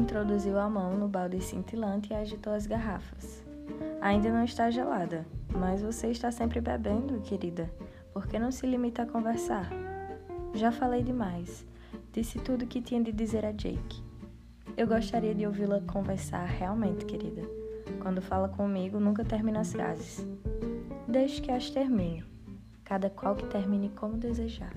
introduziu a mão no balde cintilante e agitou as garrafas. Ainda não está gelada, mas você está sempre bebendo, querida. Por que não se limita a conversar? Já falei demais. Disse tudo o que tinha de dizer a Jake. Eu gostaria de ouvi-la conversar realmente, querida. Quando fala comigo, nunca termina as frases. Deixe que as termine. Cada qual que termine como desejar.